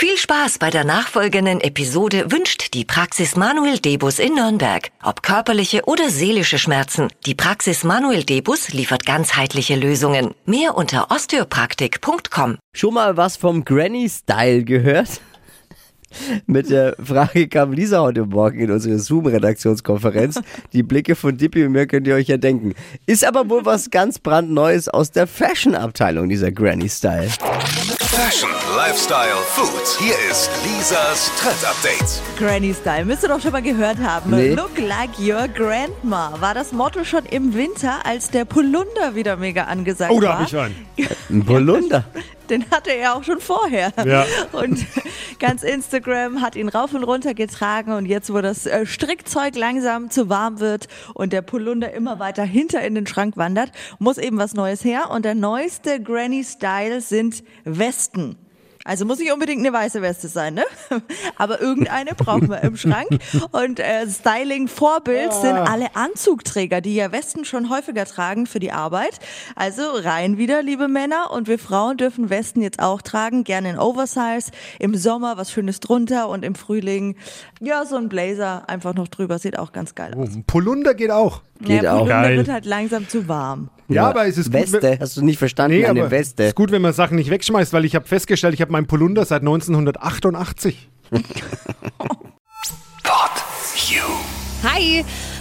Viel Spaß bei der nachfolgenden Episode wünscht die Praxis Manuel Debus in Nürnberg. Ob körperliche oder seelische Schmerzen, die Praxis Manuel Debus liefert ganzheitliche Lösungen. Mehr unter osteopraktik.com. Schon mal was vom Granny Style gehört? Mit der Frage kam Lisa heute Morgen in unsere Zoom-Redaktionskonferenz. Die Blicke von Dippy und mir könnt ihr euch ja denken. Ist aber wohl was ganz brandneues aus der Fashion-Abteilung, dieser Granny Style. Fashion, Lifestyle, Food. Hier ist Lisas Trend Update. Granny Style, müsst ihr doch schon mal gehört haben. Nee. Look like your grandma war das Motto schon im Winter, als der Polunder wieder mega angesagt Oh, da war. hab ich einen. Ein Polunder. Den hatte er auch schon vorher. Ja. Und ganz Instagram hat ihn rauf und runter getragen und jetzt, wo das äh, Strickzeug langsam zu warm wird und der Polunder immer weiter hinter in den Schrank wandert, muss eben was Neues her. Und der neueste Granny Style sind Westen. Also muss nicht unbedingt eine weiße Weste sein, ne? Aber irgendeine brauchen wir im Schrank. Und äh, Styling-Vorbild sind alle Anzugträger, die ja Westen schon häufiger tragen für die Arbeit. Also rein wieder, liebe Männer. Und wir Frauen dürfen Westen jetzt auch tragen, gerne in Oversize. Im Sommer was Schönes drunter und im Frühling, ja, so ein Blazer einfach noch drüber. Sieht auch ganz geil Oh, aus. ein Polunder geht auch. Geht ja, auch. Geil. wird halt langsam zu warm. Ja, aber es ist gut, Weste, wenn- hast du nicht verstanden? Nee, Eine aber Weste. ist gut, wenn man Sachen nicht wegschmeißt, weil ich habe festgestellt, ich habe meinen Polunder seit 1988.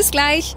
Bis gleich.